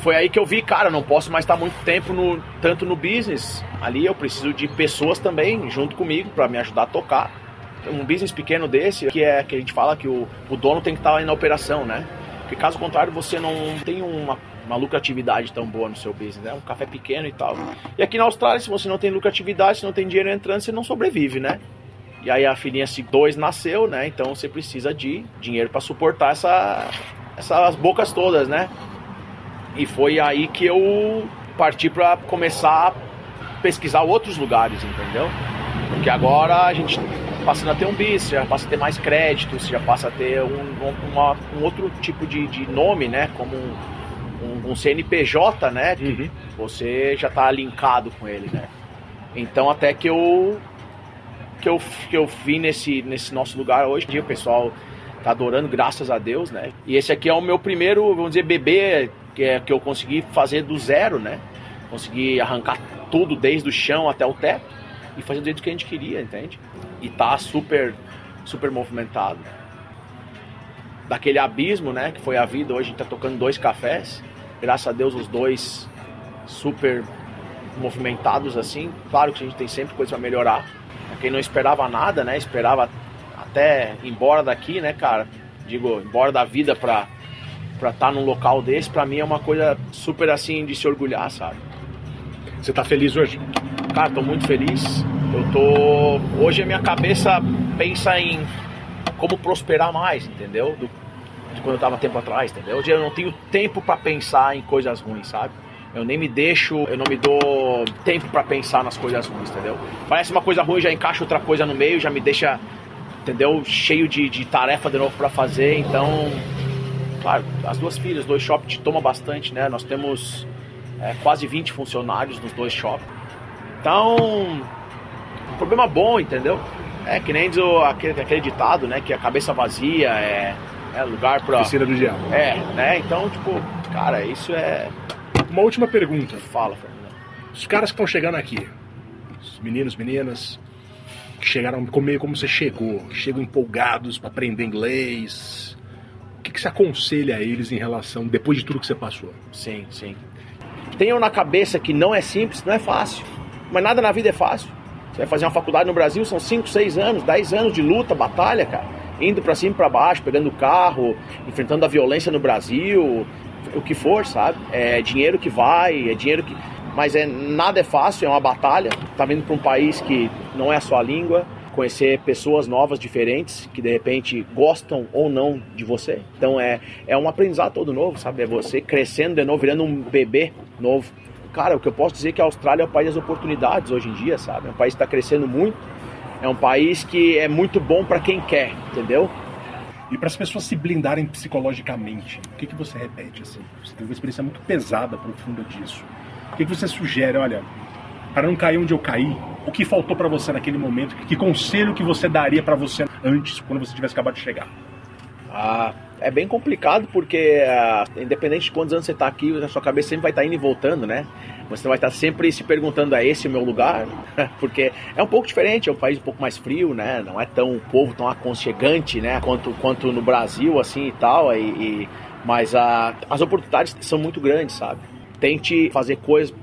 foi aí que eu vi, cara, não posso mais estar muito tempo no, tanto no business. Ali eu preciso de pessoas também junto comigo para me ajudar a tocar. Um business pequeno desse, que é que a gente fala que o, o dono tem que estar aí na operação, né? Porque caso contrário, você não tem uma, uma lucratividade tão boa no seu business, né? Um café pequeno e tal. E aqui na Austrália, se você não tem lucratividade, se não tem dinheiro entrando, você não sobrevive, né? E aí a filhinha C2 nasceu, né? Então você precisa de dinheiro para suportar essa, essas bocas todas, né? E foi aí que eu parti para começar a pesquisar outros lugares, entendeu? Porque agora a gente passando a ter um bis, já passa a ter mais créditos, já passa a ter um, uma, um outro tipo de, de, nome, né? Como um, um, um CNPJ, né? Que uhum. você já está linkado com ele, né? Então até que eu que eu, que eu vim nesse, nesse nosso lugar hoje, o pessoal tá adorando, graças a Deus, né? E esse aqui é o meu primeiro, vamos dizer, bebê que, é, que eu consegui fazer do zero, né? Consegui arrancar tudo desde o chão até o teto e fazer do jeito que a gente queria, entende? E tá super, super movimentado. Daquele abismo, né, que foi a vida, hoje a gente tá tocando dois cafés, graças a Deus os dois super movimentados assim. Claro que a gente tem sempre coisa para melhorar. Quem não esperava nada, né, esperava até embora daqui, né, cara? Digo, embora da vida pra pra estar tá num local desse, pra mim é uma coisa super assim de se orgulhar, sabe? Você tá feliz hoje? Cara, tô muito feliz. Eu tô. Hoje a minha cabeça pensa em como prosperar mais, entendeu? Do... De quando eu tava tempo atrás, entendeu? Hoje eu não tenho tempo para pensar em coisas ruins, sabe? Eu nem me deixo, eu não me dou tempo para pensar nas coisas ruins, entendeu? Parece uma coisa ruim, já encaixa outra coisa no meio, já me deixa entendeu? Cheio de, de tarefa de novo para fazer. Então, claro, as duas filhas, dois shoppings toma bastante, né? Nós temos é, quase 20 funcionários nos dois shoppings. Então, um problema bom, entendeu? É que nem diz o, aquele, aquele ditado, né? Que a cabeça vazia é, é lugar pra. Piscina do diabo. É, né? Então, tipo, cara, isso é. Uma última pergunta. Fala, Fernando. Os caras que estão chegando aqui, os meninos, meninas, que chegaram meio como você chegou, que chegam empolgados para aprender inglês. O que, que você aconselha a eles em relação, depois de tudo que você passou? Sim, sim. Tenham na cabeça que não é simples, não é fácil. Mas nada na vida é fácil. Você vai fazer uma faculdade no Brasil, são 5, 6 anos, 10 anos de luta, batalha, cara. Indo para cima e pra baixo, pegando carro, enfrentando a violência no Brasil, o que for, sabe? É dinheiro que vai, é dinheiro que mas é, nada é fácil, é uma batalha. Tá vindo para um país que não é a sua língua, conhecer pessoas novas, diferentes, que de repente gostam ou não de você. Então é, é um aprendizado todo novo, sabe? É você crescendo de novo, virando um bebê novo. Cara, o que eu posso dizer é que a Austrália é o país das oportunidades hoje em dia, sabe? É um país que está crescendo muito, é um país que é muito bom para quem quer, entendeu? E para as pessoas se blindarem psicologicamente, o que, que você repete? Assim? Você teve uma experiência muito pesada, profunda disso. O que, que você sugere? Olha, para não cair onde eu caí, o que faltou para você naquele momento? Que conselho que você daria para você antes, quando você tivesse acabado de chegar? Ah, é bem complicado porque, ah, independente de quantos anos você está aqui, a sua cabeça sempre vai estar tá indo e voltando, né? Você vai estar tá sempre se perguntando: é esse o meu lugar? porque é um pouco diferente, é um país um pouco mais frio, né? Não é tão povo tão aconchegante, né? Quanto, quanto no Brasil, assim e tal. E, e mas ah, as oportunidades são muito grandes, sabe? Tente fazer coisas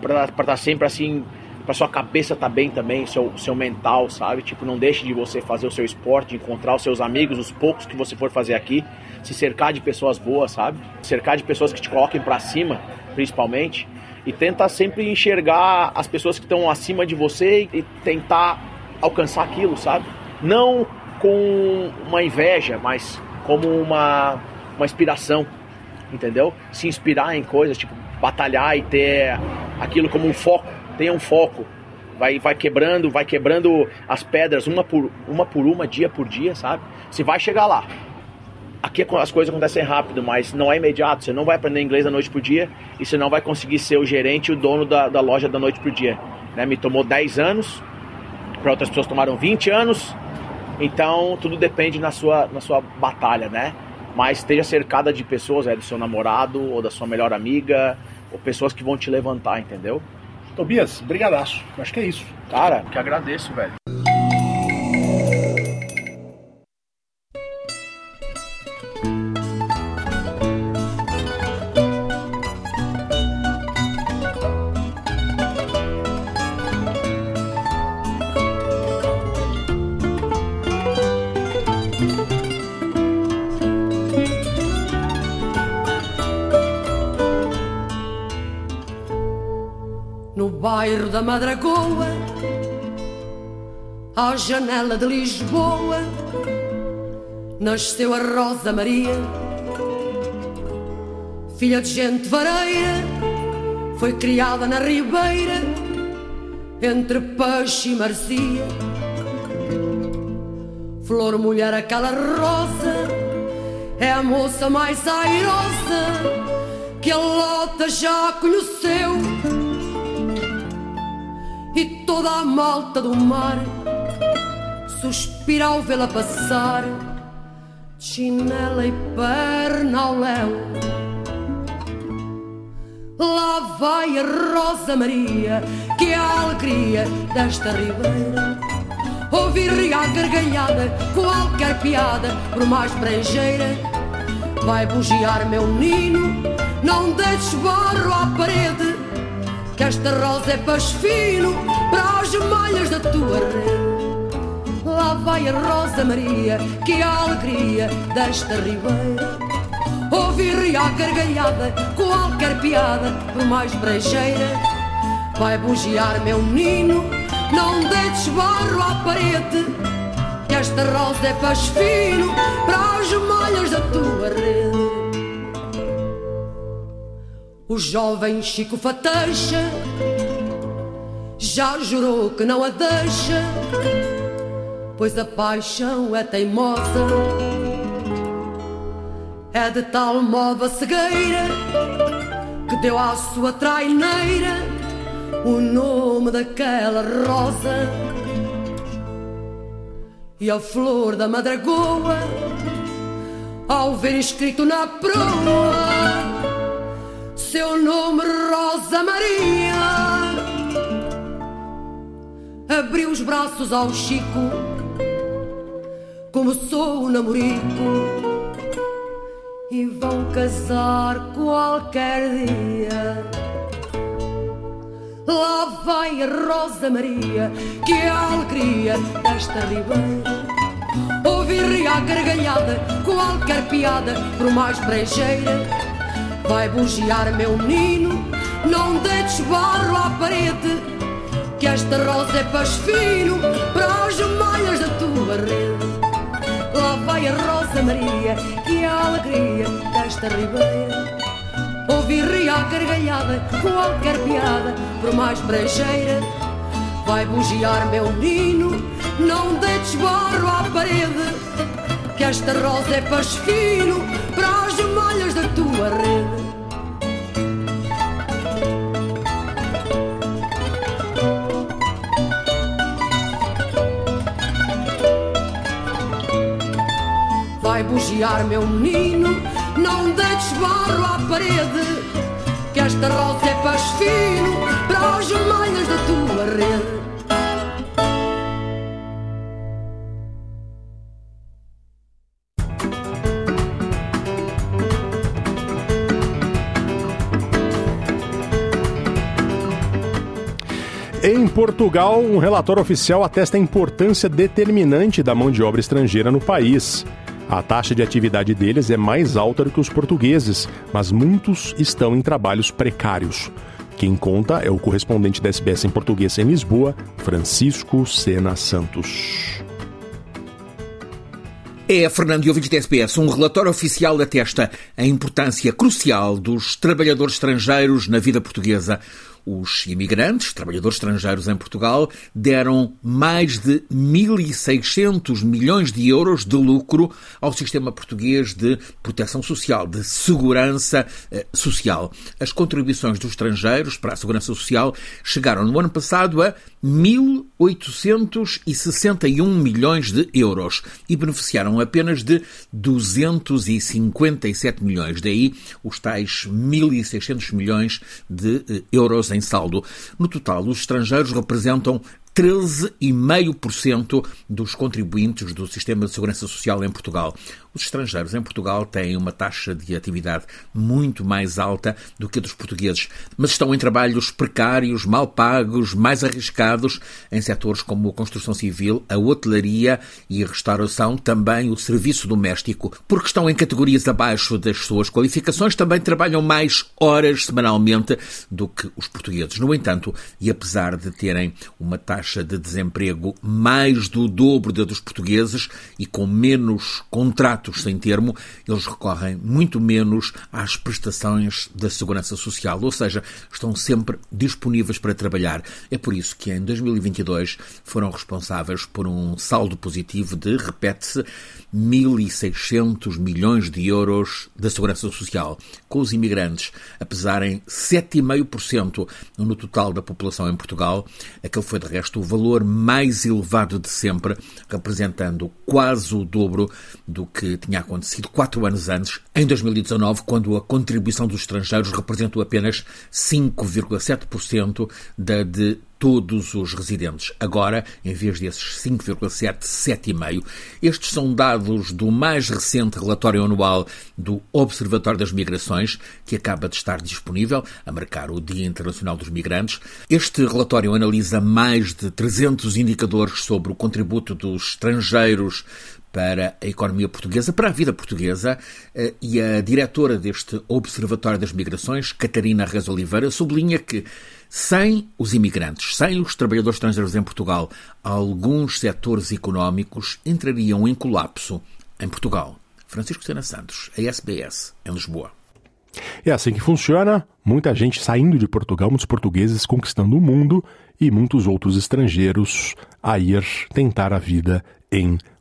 para estar tá sempre assim, para sua cabeça estar tá bem também, seu, seu mental, sabe? Tipo, não deixe de você fazer o seu esporte, encontrar os seus amigos, os poucos que você for fazer aqui, se cercar de pessoas boas, sabe? Cercar de pessoas que te coloquem para cima, principalmente, e tenta sempre enxergar as pessoas que estão acima de você e tentar alcançar aquilo, sabe? Não com uma inveja, mas como uma, uma inspiração, entendeu? Se inspirar em coisas, tipo, batalhar e ter aquilo como um foco, tenha um foco. Vai, vai quebrando, vai quebrando as pedras uma por uma, por uma dia por dia, sabe? Você vai chegar lá. Aqui as coisas acontecem rápido, mas não é imediato. Você não vai aprender inglês da noite pro dia e você não vai conseguir ser o gerente e o dono da, da loja da noite pro dia. Né? Me tomou 10 anos, para outras pessoas tomaram 20 anos. Então tudo depende na sua, na sua batalha, né? Mas esteja cercada de pessoas, é do seu namorado ou da sua melhor amiga, ou pessoas que vão te levantar, entendeu? Tobias, brigadaço. Acho que é isso. Cara, que agradeço, velho. Da Madragoa, à janela de Lisboa, nasceu a Rosa Maria, filha de gente vareira, foi criada na Ribeira, entre peixe e marcia. Flor, mulher, aquela rosa, é a moça mais airosa que a Lota já conheceu toda a malta do mar suspira ao vê-la passar chinela e perna ao léu. Lá vai a Rosa Maria, que é a alegria desta ribeira. Ouvir a gargalhada, qualquer piada, por mais brejeira. Vai bugiar meu menino, não deixes à esta rosa é passo fino para as malhas da tua rede. Lá vai a Rosa Maria, que a alegria desta ribeira. Ouvir a gargalhada, qualquer piada, por mais brejeira. Vai bugiar meu menino, não deites barro à parede. Que esta rosa é passo fino para as malhas da tua rede. O jovem Chico Fateixa já jurou que não a deixa pois a paixão é teimosa. É de tal modo a cegueira que deu à sua traineira o nome daquela rosa. E a flor da madragoa, ao ver escrito na proa, seu nome Rosa Maria, abriu os braços ao Chico começou o namorico e vão casar qualquer dia. Lá vai a Rosa Maria, que é a alegria desta ribeira. Ouvir a gargalhada, qualquer piada, por mais brejeira. Vai bugiar meu menino, não deixes barro à parede, que esta rosa é passo fino para as malhas da tua rede. Lá vai a Rosa Maria, que é a alegria desta ribeira. Ouvir a gargalhada, qualquer piada, por mais brejeira. Vai bugiar meu menino, não deites barro à parede. Que esta rosa é passo fino para as malhas da tua rede. vai bugiar meu menino, não deites barro à parede, que esta rosa é passo fino para as malhas da tua rede. Portugal, um relatório oficial atesta a importância determinante da mão de obra estrangeira no país. A taxa de atividade deles é mais alta do que os portugueses, mas muitos estão em trabalhos precários. Quem conta é o correspondente da SBS em português em Lisboa, Francisco Sena Santos. É, Fernando e da SBS, um relatório oficial atesta a importância crucial dos trabalhadores estrangeiros na vida portuguesa. Os imigrantes, trabalhadores estrangeiros em Portugal, deram mais de 1.600 milhões de euros de lucro ao sistema português de proteção social, de segurança eh, social. As contribuições dos estrangeiros para a segurança social chegaram no ano passado a 1.861 milhões de euros e beneficiaram apenas de 257 milhões. Daí os tais 1.600 milhões de eh, euros em saldo. No total, os estrangeiros representam 13,5% dos contribuintes do sistema de segurança social em Portugal. Os estrangeiros em Portugal têm uma taxa de atividade muito mais alta do que a dos portugueses, mas estão em trabalhos precários, mal pagos, mais arriscados em setores como a construção civil, a hotelaria e a restauração, também o serviço doméstico. Porque estão em categorias abaixo das suas qualificações, também trabalham mais horas semanalmente do que os portugueses. No entanto, e apesar de terem uma taxa de desemprego mais do dobro da dos portugueses e com menos contratos sem termo, eles recorrem muito menos às prestações da segurança social, ou seja, estão sempre disponíveis para trabalhar. É por isso que em 2022 foram responsáveis por um saldo positivo de, repete-se, 1.600 milhões de euros da segurança social, com os imigrantes a pesarem 7,5% no total da população em Portugal. Aquele foi, de resto, o valor mais elevado de sempre, representando quase o dobro do que tinha acontecido quatro anos antes, em 2019, quando a contribuição dos estrangeiros representou apenas 5,7% da de todos os residentes. Agora, em vez desses 5,7, 7,5. Estes são dados do mais recente relatório anual do Observatório das Migrações, que acaba de estar disponível a marcar o Dia Internacional dos Migrantes. Este relatório analisa mais de 300 indicadores sobre o contributo dos estrangeiros para a economia portuguesa, para a vida portuguesa, eh, e a diretora deste Observatório das Migrações, Catarina Reis Oliveira, sublinha que sem os imigrantes, sem os trabalhadores estrangeiros em Portugal, alguns setores económicos entrariam em colapso em Portugal. Francisco Sena Santos, a SBS, em Lisboa. É assim que funciona. Muita gente saindo de Portugal, muitos portugueses conquistando o mundo e muitos outros estrangeiros a ir tentar a vida em Portugal.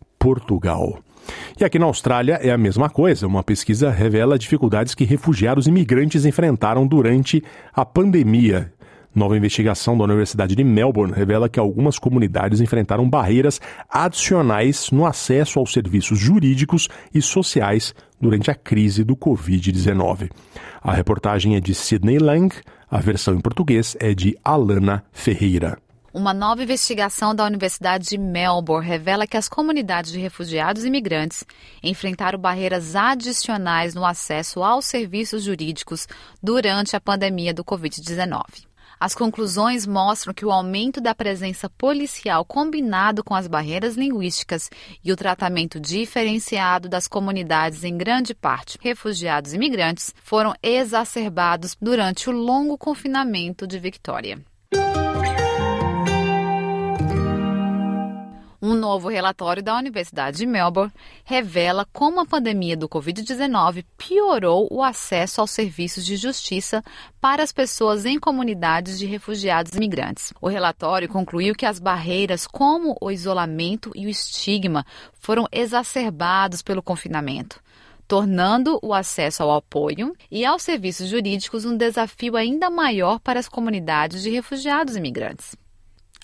E aqui na Austrália é a mesma coisa. Uma pesquisa revela dificuldades que refugiados e imigrantes enfrentaram durante a pandemia. Nova investigação da Universidade de Melbourne revela que algumas comunidades enfrentaram barreiras adicionais no acesso aos serviços jurídicos e sociais durante a crise do Covid-19. A reportagem é de Sidney Lang, a versão em português é de Alana Ferreira. Uma nova investigação da Universidade de Melbourne revela que as comunidades de refugiados e imigrantes enfrentaram barreiras adicionais no acesso aos serviços jurídicos durante a pandemia do Covid-19. As conclusões mostram que o aumento da presença policial combinado com as barreiras linguísticas e o tratamento diferenciado das comunidades, em grande parte refugiados e imigrantes, foram exacerbados durante o longo confinamento de Victoria. Um novo relatório da Universidade de Melbourne revela como a pandemia do Covid-19 piorou o acesso aos serviços de justiça para as pessoas em comunidades de refugiados e imigrantes. O relatório concluiu que as barreiras, como o isolamento e o estigma, foram exacerbados pelo confinamento tornando o acesso ao apoio e aos serviços jurídicos um desafio ainda maior para as comunidades de refugiados e imigrantes.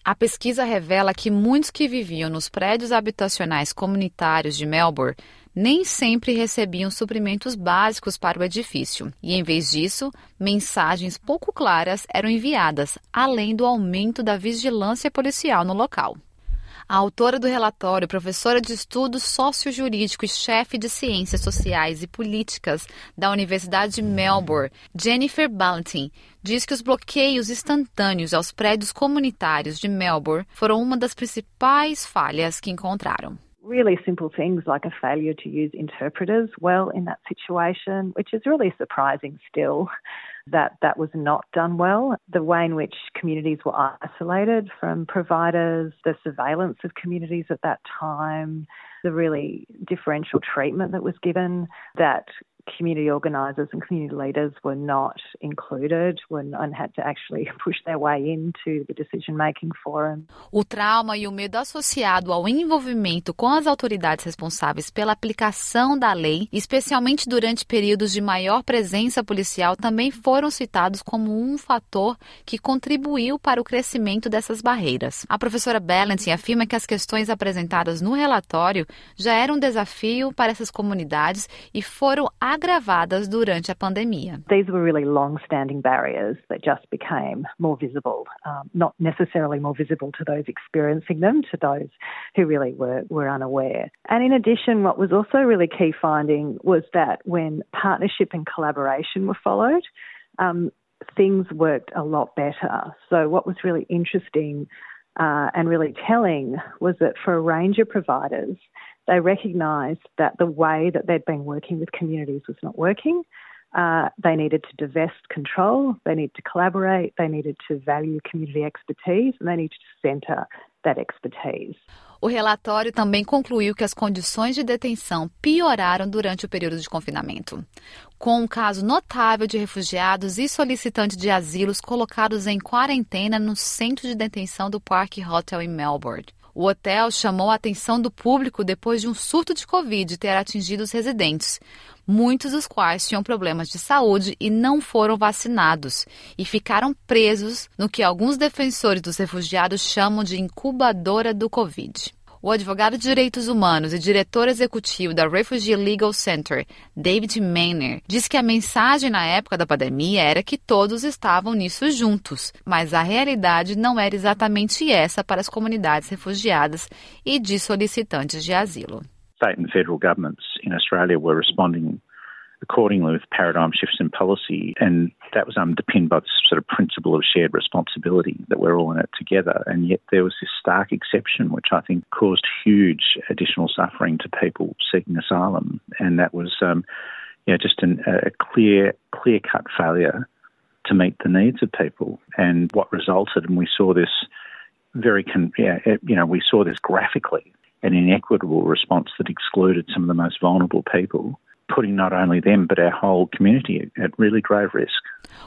A pesquisa revela que muitos que viviam nos prédios habitacionais comunitários de Melbourne nem sempre recebiam suprimentos básicos para o edifício, e em vez disso, mensagens pouco claras eram enviadas, além do aumento da vigilância policial no local. A autora do relatório, professora de estudos sociojurídicos e chefe de ciências sociais e políticas da Universidade de Melbourne, Jennifer Ballantyne, diz que os bloqueios instantâneos aos prédios comunitários de Melbourne foram uma das principais falhas que encontraram. really simple things like a failure to use interpreters well in that situation, which is really surprising still that that was not done well. The way in which communities were isolated from providers, the surveillance of communities at that time, the really differential treatment that was given, that community organisers and community leaders were not included and had to actually push their way into the decision making forum. O trauma e o medo associado ao envolvimento com as autoridades responsáveis pela aplicação da lei, especialmente durante períodos de maior presença policial, também foram citados como um fator que contribuiu para o crescimento dessas barreiras. A professora Balancing afirma que as questões apresentadas no relatório já eram um desafio para essas comunidades e foram agravadas durante a pandemia. These were really long-standing barriers that just became more visible, um, not necessarily more visible to those experiencing them, to those who really were, were unaware. And in addition, what was also really key finding was that when partnership and collaboration were followed, um, things worked a lot better. So what was really interesting uh, and really telling was that for a range of providers, they recognised that the way that they'd been working with communities was not working. Uh, they needed to divest control, they needed to collaborate, they needed to value community expertise, and they needed to centre that expertise. O relatório também concluiu que as condições de detenção pioraram durante o período de confinamento, com um caso notável de refugiados e solicitantes de asilos colocados em quarentena no centro de detenção do Park Hotel em Melbourne. O hotel chamou a atenção do público depois de um surto de Covid ter atingido os residentes, muitos dos quais tinham problemas de saúde e não foram vacinados e ficaram presos no que alguns defensores dos refugiados chamam de incubadora do Covid. O advogado de direitos humanos e diretor executivo da Refugee Legal Center, David Maynard, diz que a mensagem na época da pandemia era que todos estavam nisso juntos, mas a realidade não era exatamente essa para as comunidades refugiadas e de solicitantes de asilo. State and federal governments in Australia were responding accordingly with paradigm shifts in policy. And that was underpinned by the sort of principle of shared responsibility that we're all in it together. And yet there was this stark exception, which I think caused huge additional suffering to people seeking asylum. And that was, um, you know, just an, a clear, clear cut failure to meet the needs of people. And what resulted, and we saw this very, con- yeah, you know, we saw this graphically, an inequitable response that excluded some of the most vulnerable people putting not only them but our whole community at really grave risk.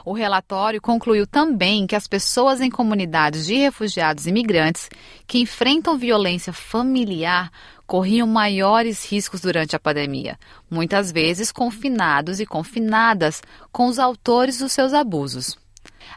O relatório concluiu também que as pessoas em comunidades de refugiados e imigrantes que enfrentam violência familiar corriam maiores riscos durante a pandemia, muitas vezes confinados e confinadas com os autores dos seus abusos.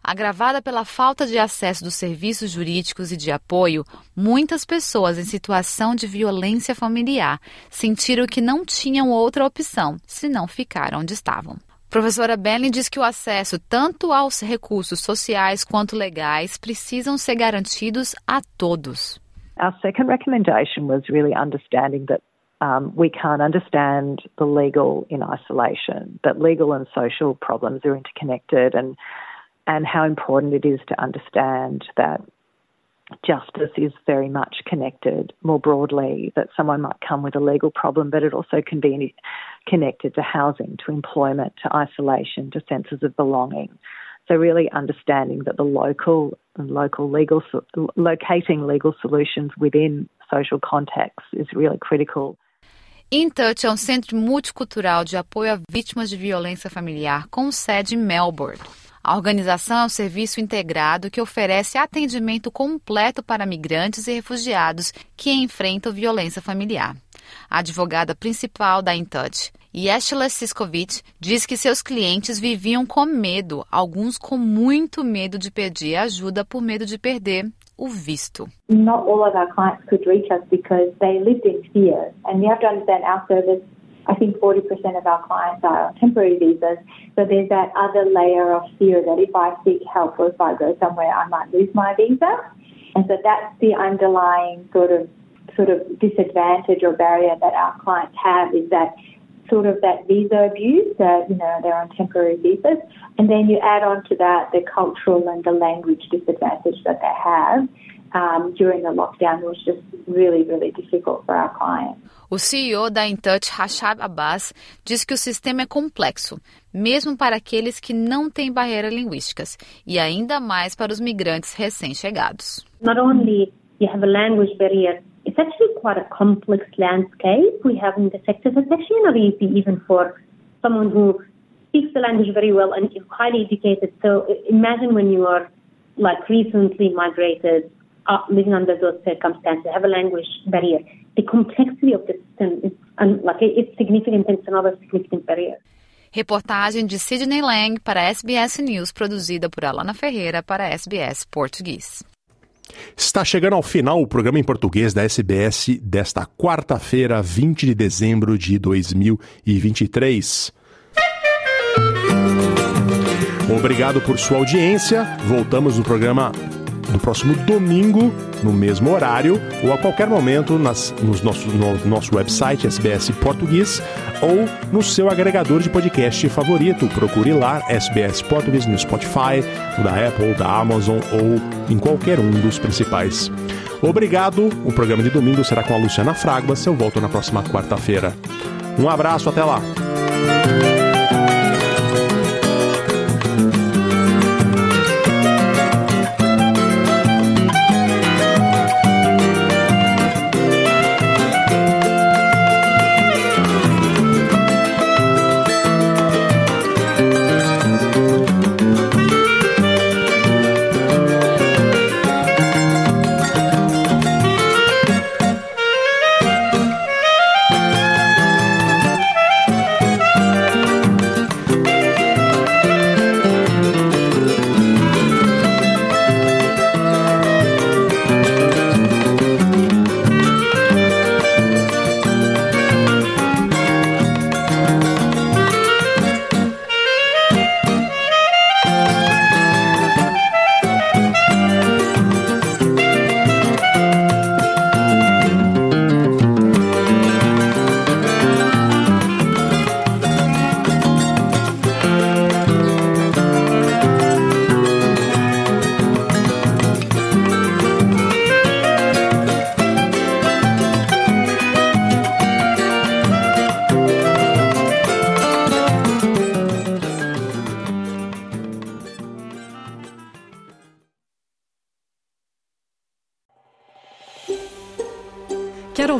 Agravada pela falta de acesso dos serviços jurídicos e de apoio, muitas pessoas em situação de violência familiar sentiram que não tinham outra opção senão ficar onde estavam. Professora Belling diz que o acesso tanto aos recursos sociais quanto legais precisam ser garantidos a todos. Our second recommendation was really understanding that um, we can't understand the legal in isolation, that legal and social problems are interconnected and and how important it is to understand that justice is very much connected more broadly, that someone might come with a legal problem, but it also can be connected to housing, to employment, to isolation, to senses of belonging. So really understanding that the local and local legal locating legal solutions within social contexts is really critical. InTouch é um centro multicultural de apoio a vítimas de violência familiar com sede em Melbourne. A organização é um serviço integrado que oferece atendimento completo para migrantes e refugiados que enfrentam violência familiar. A advogada principal da InTouch, Yeshla Siskovic, diz que seus clientes viviam com medo, alguns com muito medo de pedir ajuda por medo de perder o visto. Not all of our clients could reach us because they lived in fear. And you have to understand our service I think 40% of our clients are on temporary visas. So there's that other layer of fear that if I seek help or if I go somewhere, I might lose my visa. And so that's the underlying sort of sort of disadvantage or barrier that our clients have is that sort of that visa abuse that you know they're on temporary visas and then you add on to that the cultural and the language disadvantage that they have um, during the lockdown was just really really difficult for our clients O CEO da InTouch, Rashad Abbas, diz que o sistema é complexo, mesmo para aqueles que não têm barreiras linguísticas, e ainda mais para os migrantes recém-chegados. Not only you have a language barrier, it's actually quite a complex landscape we have in the sector. It's actually not easy even for someone who speaks the language very well and is highly educated. So imagine when you are like recently migrated, uh, living under those circumstances, have a language barrier. the complexity of the system is like it's significant and it's another significant barrier. Reportagem de Sidney Lang para SBS News, produzida por Alana Ferreira para SBS Português. Está chegando ao final o programa em português da SBS desta quarta-feira, 20 de dezembro de 2023. Obrigado por sua audiência. Voltamos no programa no próximo domingo, no mesmo horário, ou a qualquer momento nas, nos nosso, no nosso website SBS Português ou no seu agregador de podcast favorito. Procure lá SBS Português no Spotify, da Apple, da Amazon ou em qualquer um dos principais. Obrigado. O programa de domingo será com a Luciana Fraguas. Eu volto na próxima quarta-feira. Um abraço, até lá.